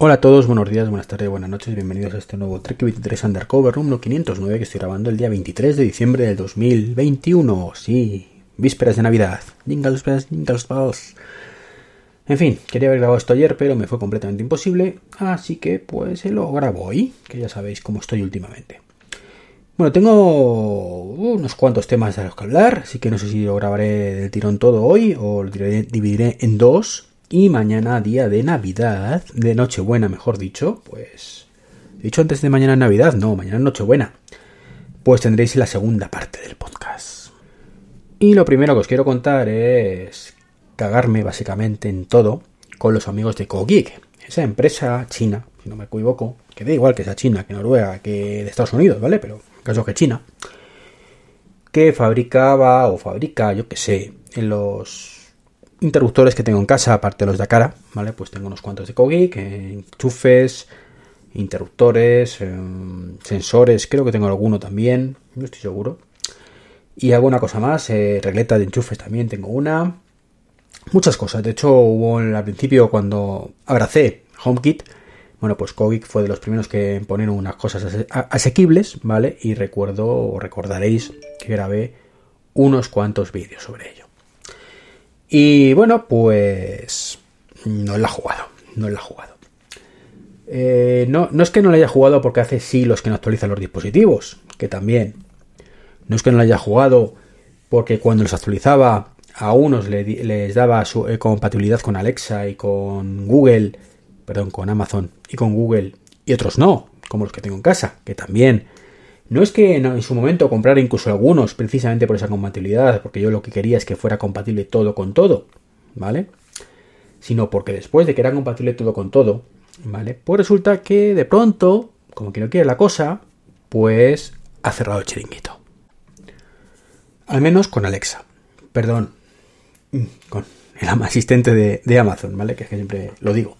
Hola a todos, buenos días, buenas tardes, buenas noches, bienvenidos a este nuevo Trek 23 Undercover número 509 que estoy grabando el día 23 de diciembre del 2021. Sí, vísperas de Navidad. Jingles bells, jingles bells. En fin, quería haber grabado esto ayer, pero me fue completamente imposible, así que pues se lo grabo hoy, que ya sabéis cómo estoy últimamente. Bueno, tengo unos cuantos temas de los que hablar, así que no sé si lo grabaré del tirón todo hoy o lo dividiré en dos. Y mañana, día de Navidad, de Nochebuena, mejor dicho, pues... Dicho antes de mañana Navidad, no, mañana Nochebuena. Pues tendréis la segunda parte del podcast. Y lo primero que os quiero contar es cagarme básicamente en todo con los amigos de CoGeek, esa empresa china, si no me equivoco, que da igual que sea China, que Noruega, que de Estados Unidos, ¿vale? Pero en caso que China, que fabricaba o fabrica, yo que sé, en los interruptores que tengo en casa, aparte de los de cara, ¿vale? Pues tengo unos cuantos de Kogik, enchufes, interruptores, eh, sensores, creo que tengo alguno también, no estoy seguro. Y alguna cosa más, eh, regleta de enchufes también tengo una. Muchas cosas, de hecho hubo al principio cuando abracé HomeKit, bueno, pues Kogik fue de los primeros que ponen unas cosas asequibles, ¿vale? Y recuerdo, o recordaréis que grabé unos cuantos vídeos sobre ello. Y bueno, pues no la ha jugado, no la ha jugado. Eh, no, no es que no la haya jugado porque hace siglos que no actualizan los dispositivos, que también. No es que no la haya jugado porque cuando los actualizaba a unos les daba su eh, compatibilidad con Alexa y con Google, perdón, con Amazon y con Google, y otros no, como los que tengo en casa, que también no es que en su momento comprara incluso algunos precisamente por esa compatibilidad, porque yo lo que quería es que fuera compatible todo con todo, ¿vale? Sino porque después de que era compatible todo con todo, ¿vale? Pues resulta que de pronto, como que no quiere la cosa, pues ha cerrado el chiringuito. Al menos con Alexa. Perdón. Mm, con el asistente de, de Amazon, ¿vale? Que es que siempre lo digo.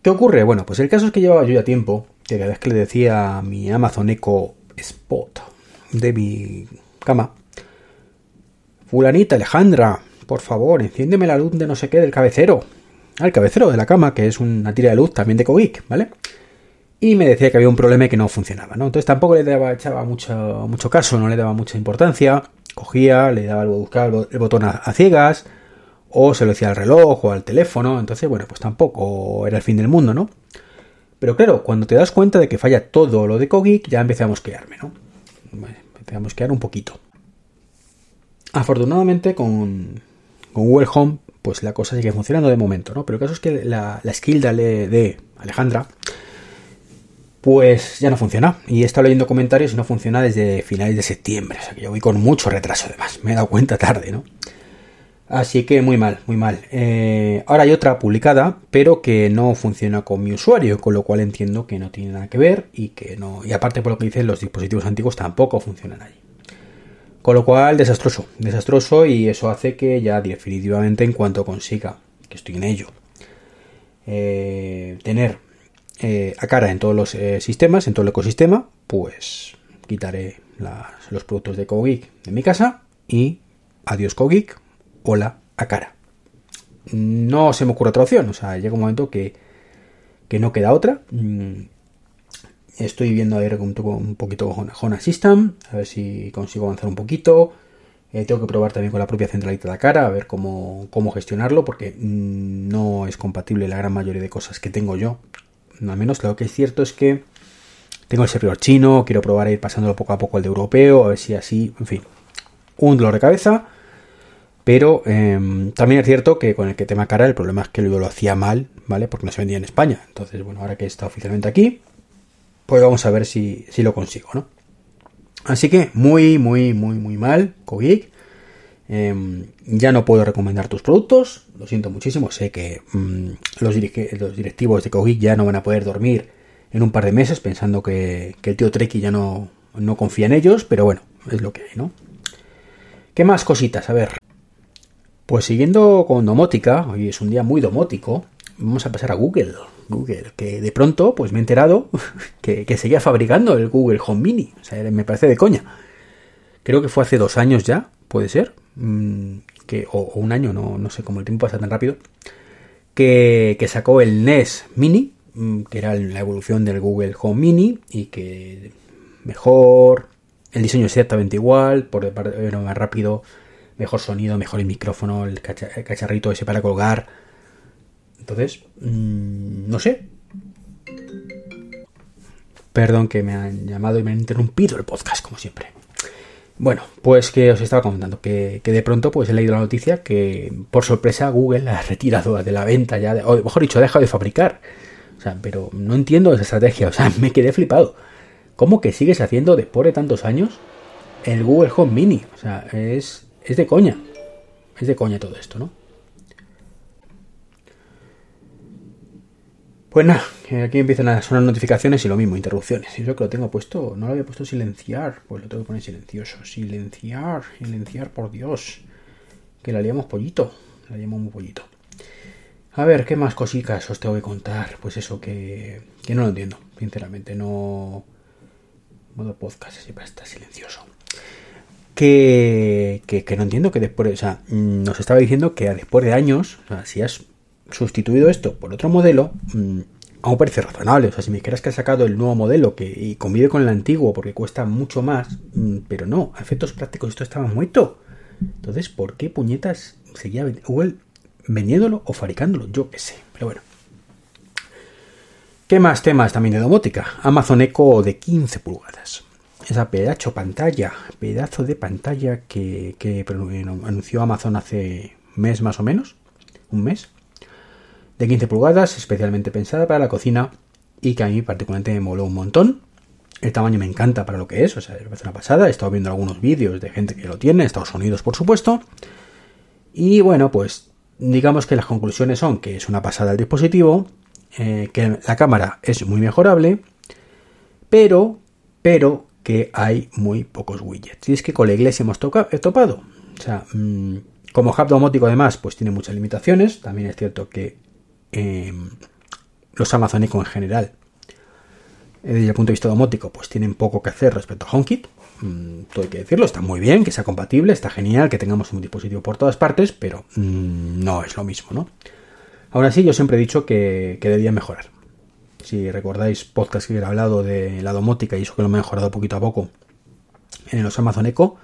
¿Qué ocurre? Bueno, pues el caso es que llevaba yo ya tiempo que cada vez que le decía a mi Amazon Echo Spot de mi cama, Fulanita Alejandra, por favor, enciéndeme la luz de no sé qué del cabecero. Al cabecero de la cama, que es una tira de luz también de Cogeek, ¿vale? Y me decía que había un problema y que no funcionaba, ¿no? Entonces tampoco le daba, echaba mucho, mucho caso, no le daba mucha importancia. Cogía, le daba el, buscar el botón a, ciegas, o se lo decía al reloj o al teléfono. Entonces, bueno, pues tampoco era el fin del mundo, ¿no? Pero claro, cuando te das cuenta de que falla todo lo de Kogik, ya empecé a mosquearme, ¿no? empecé a mosquear un poquito. Afortunadamente con, Google Home, pues la cosa sigue funcionando de momento, ¿no? Pero el caso es que la, de, de Alejandra, pues ya no funciona. Y he estado leyendo comentarios y no funciona desde finales de septiembre. O sea que yo voy con mucho retraso además. Me he dado cuenta tarde, ¿no? Así que muy mal, muy mal. Eh, ahora hay otra publicada, pero que no funciona con mi usuario, con lo cual entiendo que no tiene nada que ver y que no. Y aparte por lo que dicen los dispositivos antiguos tampoco funcionan allí. Con lo cual, desastroso, desastroso y eso hace que ya definitivamente en cuanto consiga, que estoy en ello, eh, tener eh, a cara en todos los sistemas, en todo el ecosistema, pues quitaré los productos de Cogeek de mi casa y adiós Cogeek, hola a cara. No se me ocurre otra opción, o sea, llega un momento que, que no queda otra. Mm, estoy viendo ahí un, un poquito con Hona System, a ver si consigo avanzar un poquito. Eh, tengo que probar también con la propia centralita de cara a ver cómo, cómo gestionarlo, porque mm, no es compatible la gran mayoría de cosas que tengo yo. Al menos lo que es cierto es que tengo el servidor chino, quiero probar a ir pasándolo poco a poco al de europeo, a ver si así, en fin, un dolor de cabeza. Pero em, también es cierto que con el que tema cara el problema es que lo hacía mal, ¿vale? Porque no se vendía en España. Entonces, bueno, ahora que está oficialmente aquí, pues vamos a ver si, si lo consigo, ¿no? Así que muy, muy, muy, muy mal, Kogik. Em, ya no puedo recomendar tus productos, lo siento muchísimo. Sé que mm, los, los, directivos de Kogik ya no van a poder dormir en un par de meses pensando que, el tío Treki ya no, no confía en ellos, pero bueno, es lo que hay, ¿no? ¿Qué más cositas? A ver. Pues siguiendo con domótica, hoy es un día muy domótico, vamos a pasar a Google. Google, que de pronto pues me he enterado que, seguía fabricando el Google Home Mini. O sea, me parece de coña. Creo que fue hace dos años ya, puede ser. Mm, que, o, un año, no, no sé cómo el tiempo pasa tan rápido. Que, que sacó el NES Mini, mm, que era la evolución del Google Home Mini y que mejor, el diseño es exactamente igual, por era más rápido, mejor sonido, mejor el micrófono, el, cacharrito ese para colgar. Entonces, mm, no sé. Perdón que me han llamado y me han interrumpido el podcast, como siempre. Bueno, pues que os estaba comentando que, de pronto pues he leído la noticia que por sorpresa Google ha retirado de la venta ya, o mejor dicho, ha dejado de fabricar. O sea, pero no entiendo esa estrategia, o sea, me quedé flipado. ¿Cómo que sigues haciendo después de tantos años el Google Home Mini? O sea, es, es de coña. Es de coña todo esto, ¿no? Pues nada, aquí empiezan a sonar notificaciones y lo mismo, interrupciones. Y yo que lo tengo puesto, no lo había puesto silenciar, pues lo tengo que poner silencioso. Silenciar, silenciar, por Dios. Que la liamos pollito, la liamos muy pollito. A ver, ¿qué más cositas os tengo que contar? Pues eso, que, que no lo entiendo, sinceramente, no... Modo podcast, siempre está silencioso. Que, que, no entiendo que después, o sea, mm, nos estaba diciendo que después de años, o sea, si has sustituido esto por otro modelo, mmm, aún parece razonable. O sea, si me dijeras que has sacado el nuevo modelo que y convive con el antiguo porque cuesta mucho más, mm, pero no, a efectos prácticos esto estaba muerto. Entonces, ¿por qué puñetas seguía Google vendiéndolo o fabricándolo? Yo qué sé, pero bueno. ¿Qué más temas también de domótica? Amazon Echo de 15 pulgadas. Esa pedazo pantalla, pedazo de pantalla que, que anunció Amazon hace mes más o menos, un mes, de 15 pulgadas, especialmente pensada para la cocina y que a mí particularmente me moló un montón. El tamaño me encanta para lo que es, o sea, es una pasada. He estado viendo algunos vídeos de gente que lo tiene, Estados Unidos por supuesto. Y bueno, pues digamos que las conclusiones son que es una pasada el dispositivo, eh, que la cámara es muy mejorable, pero, pero que hay muy pocos widgets. Y es que con la iglesia hemos topado. O sea, mm, como hub domótico además, pues tiene muchas limitaciones. También es cierto que Em, los Amazon Echo en general, eh, desde el punto de vista domótico, pues tienen poco que hacer respecto a HomeKit. Mm, todo hay que decirlo, está muy bien, que sea compatible, está genial, que tengamos un dispositivo por todas partes, pero mm, no es lo mismo, ¿no? Aún así, yo siempre he dicho que, que debía mejorar. Si recordáis podcast que he hablado de la domótica y eso que lo he mejorado poquito a poco en los Amazon Echo,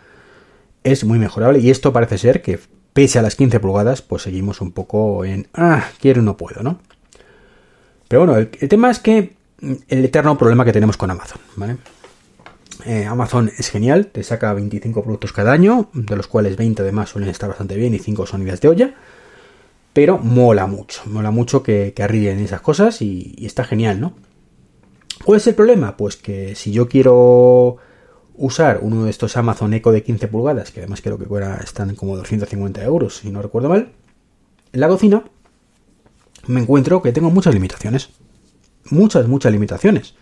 es muy mejorable y esto parece ser que pese a las 15 pulgadas, pues seguimos un poco en, ah, quiero no puedo, ¿no? Pero bueno, el, tema es que mm, el eterno problema que tenemos con Amazon. Eh, Amazon es genial, te saca 25 productos cada año, de los cuales 20 además suelen estar bastante bien y 5 son ideas de olla, pero mola mucho, mola mucho que, que arriben esas cosas y, y está genial, ¿no? ¿Cuál es el problema? Pues que si yo quiero usar uno de estos Amazon Echo de 15 pulgadas, que además creo que están como 250 euros, si no recuerdo mal, en la cocina me encuentro que tengo muchas limitaciones. Muchas, muchas limitaciones.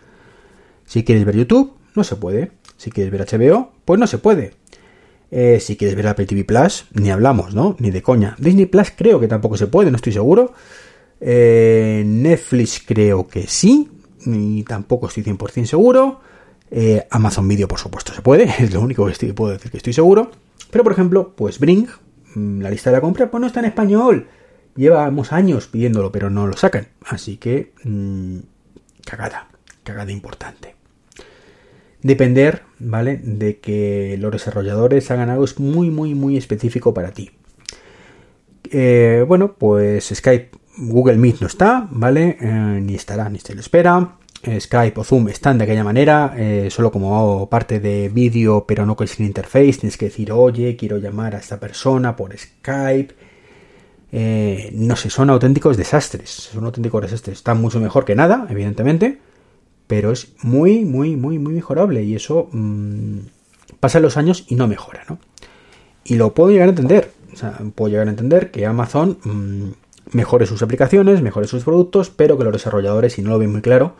Si quieres ver YouTube, no se puede. Si quieres ver HBO, pues no se puede. Eh, si quieres ver Apple TV Plus, ni hablamos, ¿no? Ni de coña. Disney Plus creo que tampoco se puede, no estoy seguro. Eh, Netflix creo que sí, y tampoco estoy 100% seguro. Eh, Amazon Video, por supuesto, se puede, es lo único que puedo decir que estoy seguro. Pero, por ejemplo, pues Bring, mm, la lista de la compra, pues no está en español. Llevamos años pidiéndolo, pero no lo sacan. Así que, mmm, cagada, cagada importante. Depender, ¿vale? De que los desarrolladores hagan algo muy, muy, muy específico para ti. Eh, bueno, pues Skype, Google Meet no está, ¿vale? Eh, ni estará, ni se lo espera. Eh, Skype o Zoom están de aquella manera, solo como parte de vídeo, pero no con sin interface. Tienes que decir, oye, quiero llamar a esta persona por Skype. no sé, son auténticos desastres. Son auténticos desastres. Están mucho mejor que nada, evidentemente pero es muy, muy, muy, muy mejorable y eso mmm, pasan los años y no mejora, ¿no? Y lo puedo llegar a entender, o sea, puedo llegar a entender que Amazon mmm, mejore sus aplicaciones, mejore sus productos, pero que los desarrolladores, si no lo ven muy claro,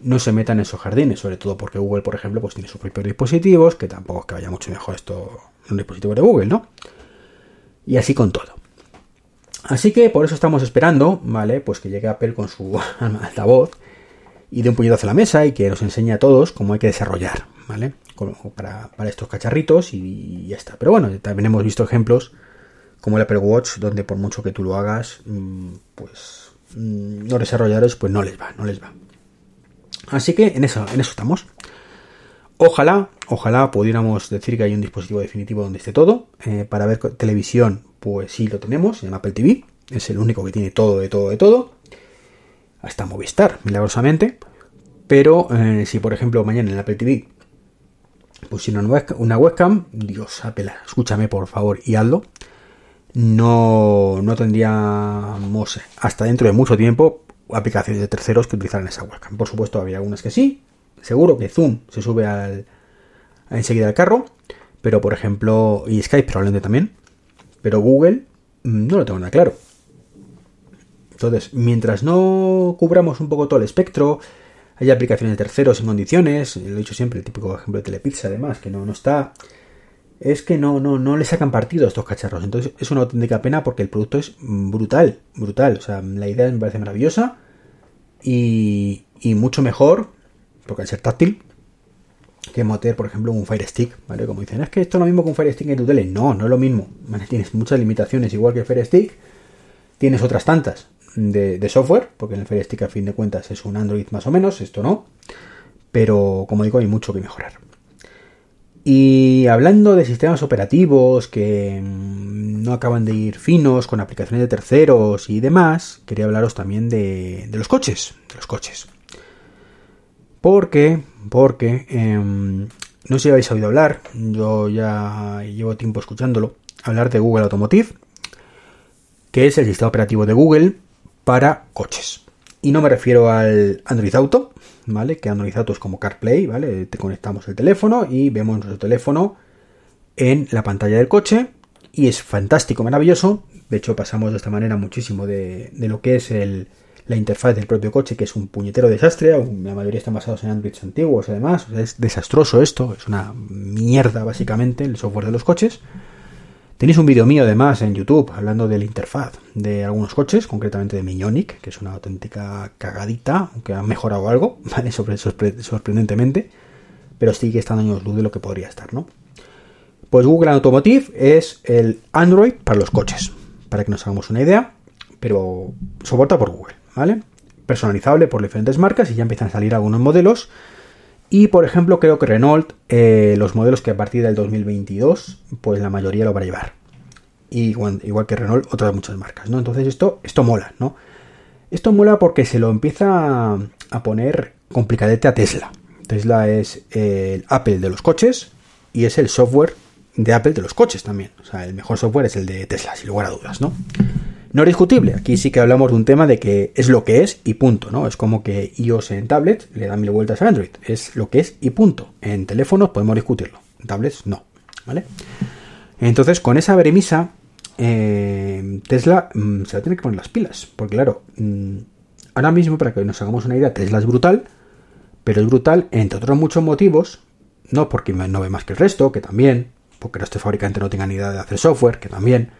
no se metan en esos jardines, sobre todo porque Google, por ejemplo, pues tiene sus propios dispositivos, que tampoco es que vaya mucho mejor esto en un dispositivo de Google, ¿no? Y así con todo. Así que por eso estamos esperando, ¿vale? Pues que llegue Apple con su altavoz y de un puñetazo a la mesa y que nos enseñe a todos cómo hay que desarrollar, ¿vale? Para, estos cacharritos y, ya está. Pero bueno, también hemos visto ejemplos como el Apple Watch, donde por mucho que tú lo hagas, mm, pues mm, los desarrolladores pues no les va, no les va. Así que en eso, en eso estamos. Ojalá, ojalá pudiéramos decir que hay un dispositivo definitivo donde esté todo. Eh, para ver televisión, pues sí lo tenemos en Apple TV. Es el único que tiene todo, de todo, de todo hasta Movistar, milagrosamente. Pero eh, si, por ejemplo, mañana en Apple TV pusieron una webcam, Dios, Apple, escúchame por favor y hazlo. No, no tendríamos hasta dentro de mucho tiempo aplicaciones de terceros que utilizaran esa webcam. Por supuesto, había algunas que sí. Seguro que Zoom se sube al, enseguida al carro. Pero, por ejemplo, y Skype probablemente también. Pero Google mm, no lo tengo nada claro. Entonces, mientras no cubramos un poco todo el espectro, hay aplicaciones de terceros en condiciones, lo he dicho siempre, el típico ejemplo de Telepizza además, que no, no está, es que no, no, no le sacan partido a estos cacharros. Entonces es una auténtica pena porque el producto es brutal, brutal. O sea, la idea me parece maravillosa y, y mucho mejor, porque al ser táctil, que meter, por ejemplo, un Fire Stick, ¿vale? Como dicen, es que esto es lo mismo que un Fire Stick en tu tele. No, no es lo mismo. Tienes muchas limitaciones, igual que el Fire Stick, tienes otras tantas de, software, porque el Fire Stick a fin de cuentas es un Android más o menos, esto no, pero como digo hay mucho que mejorar. Y hablando de sistemas operativos que mm, no acaban de ir finos con aplicaciones de terceros y demás, quería hablaros también de, los coches, de los coches. Porque, porque, em, no sé si habéis oído hablar, yo ya llevo tiempo escuchándolo, hablar de Google Automotive, que es el sistema operativo de Google para coches. Y no me refiero al Android Auto, ¿vale? Que Android Auto es como CarPlay, ¿vale? Te conectamos el teléfono y vemos nuestro teléfono en la pantalla del coche y es fantástico, maravilloso. De hecho, pasamos de esta manera muchísimo de, lo que es la interfaz del propio coche, que es un puñetero desastre. La mayoría están basados en Androids antiguos, además. es desastroso esto, es una mierda, básicamente, el software de los coches. Tenéis un vídeo mío además en YouTube hablando de la interfaz de algunos coches, concretamente de Miñonic, que es una auténtica cagadita, aunque ha mejorado algo, ¿vale? sorprendentemente, pero sigue estando años luz de lo que podría estar, ¿no? Pues Google Automotive es el Android para los coches, para que nos hagamos una idea, pero soporta por Google, ¿vale? Personalizable por diferentes marcas y ya empiezan a salir algunos modelos y por ejemplo, creo que Renault, eh, los modelos que a partir del 2022, pues la mayoría lo va a llevar. igual, igual, que Renault, otras muchas marcas, ¿no? Entonces esto, esto mola, ¿no? Esto mola porque se lo empieza a poner complicadete a Tesla. Tesla es el Apple de los coches y es el software de Apple de los coches también. O sea, el mejor software es el de Tesla, sin lugar a dudas, ¿no? No es discutible, aquí sí que hablamos de un tema de que es lo que es y punto, ¿no? Es como que iOS en tablet le da mil vueltas a Android, es lo que es y punto. En teléfonos podemos discutirlo, en tablets no, ¿vale? Entonces, con esa premisa, eh, Tesla mm, se va a tener que poner las pilas, porque claro, mm, ahora mismo, para que nos hagamos una idea, Tesla es brutal, pero es brutal, entre otros muchos motivos, no porque no ve más que el resto, que también, porque este fabricante no tenga ni idea de hacer software, que también,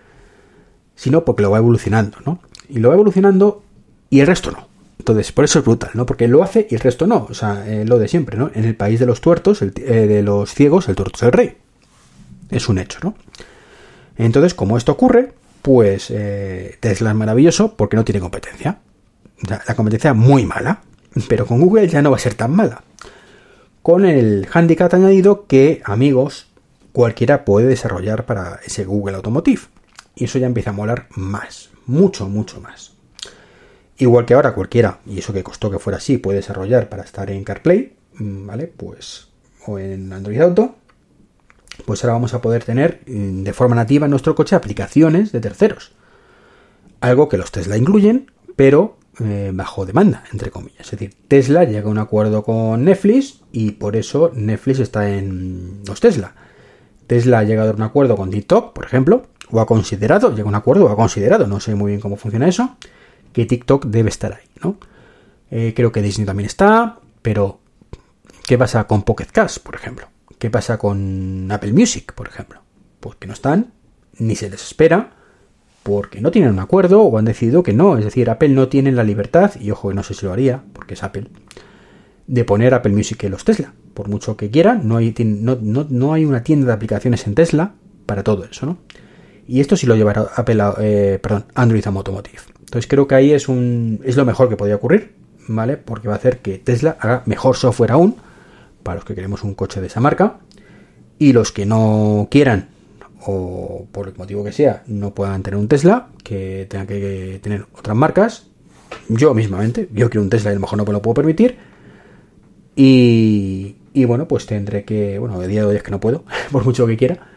sino porque lo va evolucionando, ¿no? Y lo va evolucionando y el resto no. Entonces, por eso es brutal, ¿no? Porque lo hace y el resto no. O sea, eh, lo de siempre, ¿no? En el país de los tuertos, el, eh, de los ciegos, el tuerto es el rey. Es un hecho, ¿no? Entonces, como esto ocurre, pues eh, Tesla es maravilloso porque no tiene competencia. la competencia muy mala, pero con Google ya no va a ser tan mala. con el handicap añadido que, amigos, cualquiera puede desarrollar para ese Google Automotive. Y eso ya empieza a molar más, mucho, mucho más. Igual que ahora cualquiera, y eso que costó que fuera así, puede desarrollar para estar en CarPlay, mm, ¿vale? Pues, o en Android Auto, pues ahora vamos a poder tener mm, de forma nativa en nuestro coche aplicaciones de terceros. Algo que los Tesla incluyen, pero eh, bajo demanda, entre comillas. Es decir, Tesla llega a un acuerdo con Netflix y por eso Netflix está en los Tesla. Tesla ha llegado a un acuerdo con TikTok, por ejemplo, o ha considerado, llega a un acuerdo o ha considerado, no sé muy bien cómo funciona eso, que TikTok debe estar ahí, ¿no? Eh, creo que Disney también está, pero ¿qué pasa con Pocket Cash, por ejemplo? ¿Qué pasa con Apple Music, por ejemplo? Pues que no están, ni se les espera, porque no tienen un acuerdo o han decidido que no. Es decir, Apple no tiene la libertad, y ojo, no sé si lo haría, porque es Apple, de poner Apple Music en los Tesla. Por mucho que quieran, no hay, no, hay una tienda de aplicaciones en Tesla para todo eso, ¿no? Y esto sí lo llevará Apple, eh, perdón, Android Automotive. Entonces creo que ahí es un es lo mejor que podría ocurrir, ¿vale? Porque va a hacer que Tesla haga mejor software aún para los que queremos un coche de esa marca y los que no quieran o por el motivo que sea no puedan tener un Tesla, que tengan que tener otras marcas. Yo mismamente, yo quiero un Tesla y a lo mejor no me lo puedo permitir. Y, y bueno, pues tendré que, bueno, de día de hoy es que no puedo, por mucho que quiera.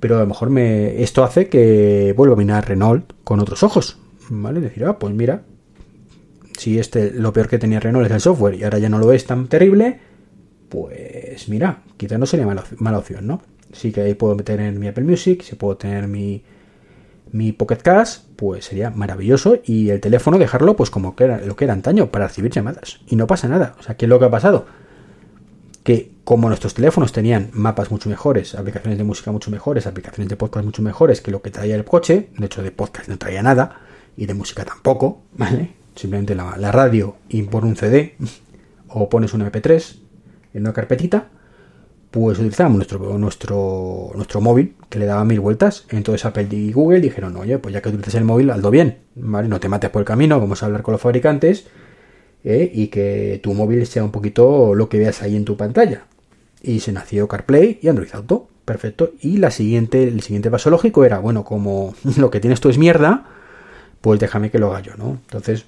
Pero a lo mejor me, esto hace que vuelva a mirar Renault con otros ojos. ¿Vale? Decir, ah, pues mira, si este lo peor que tenía Renault es el software y ahora ya no lo es tan terrible, pues mira, quizás no sería mala, mala opción, ¿no? sí que ahí puedo tener mi Apple Music, si puedo tener mi, mi Pocket Cash, pues sería maravilloso. Y el teléfono dejarlo pues como que era, lo que era antaño, para recibir llamadas. Y no pasa nada. O sea, ¿qué es lo que ha pasado? Que como nuestros teléfonos tenían mapas mucho mejores, aplicaciones de música mucho mejores, aplicaciones de podcast mucho mejores que lo que traía el coche, de hecho de podcast no traía nada, y de música tampoco, ¿vale? Simplemente la, radio y por un CD, o pones un MP3 en una carpetita, pues utilizábamos nuestro, nuestro, nuestro móvil, que le daba mil vueltas. Entonces Apple y Google dijeron, oye, pues ya que utilizas el móvil, hazlo bien, ¿vale? No te mates por el camino, vamos a hablar con los fabricantes ¿eh? y que tu móvil sea un poquito lo que veas ahí en tu pantalla. Y se nació CarPlay y Android Auto, perfecto. Y la siguiente, el siguiente paso lógico era, bueno, como lo que tienes tú es mierda, pues déjame que lo haga yo, ¿no? Entonces,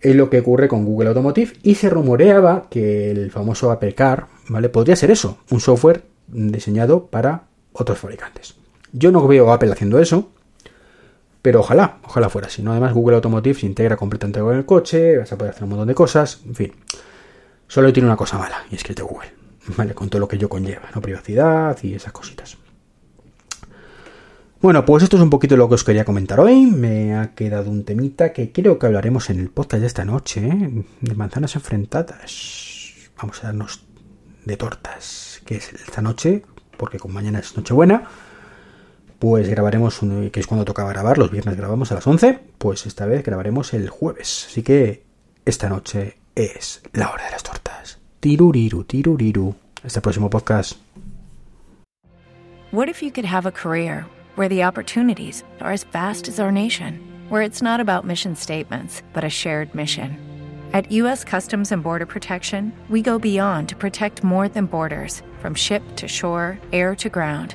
es lo que ocurre con Google Automotive y se rumoreaba que el famoso Apple Car, ¿vale? Podría ser eso, un software diseñado para otros fabricantes. Yo no veo a Apple haciendo eso, pero ojalá, ojalá fuera así, ¿no? Además Google Automotive se integra completamente con el coche, vas a poder hacer un montón de cosas, en fin. Solo tiene una cosa mala, y es que es de Google, ¿vale? Con todo lo que yo conlleva, ¿no? Privacidad y esas cositas. Bueno, pues esto es un poquito lo que os quería comentar hoy. Me ha quedado un temita que creo que hablaremos en el podcast de esta noche, ¿eh? de manzanas enfrentadas. Vamos a darnos de tortas, que es esta noche, porque con mañana es Nochebuena. Pues grabaremos, un, que es cuando toca grabar, los viernes grabamos a las 11, pues esta vez grabaremos el jueves. Así que esta noche es la hora de las tortas. Tiruriru, tiruriru. Hasta el próximo podcast. What if you could have a career where the opportunities are as vast as our nation, where it's not about mission statements, but a shared mission. At U.S. Customs and Border Protection, we go beyond to protect more than borders from ship to shore, air to ground,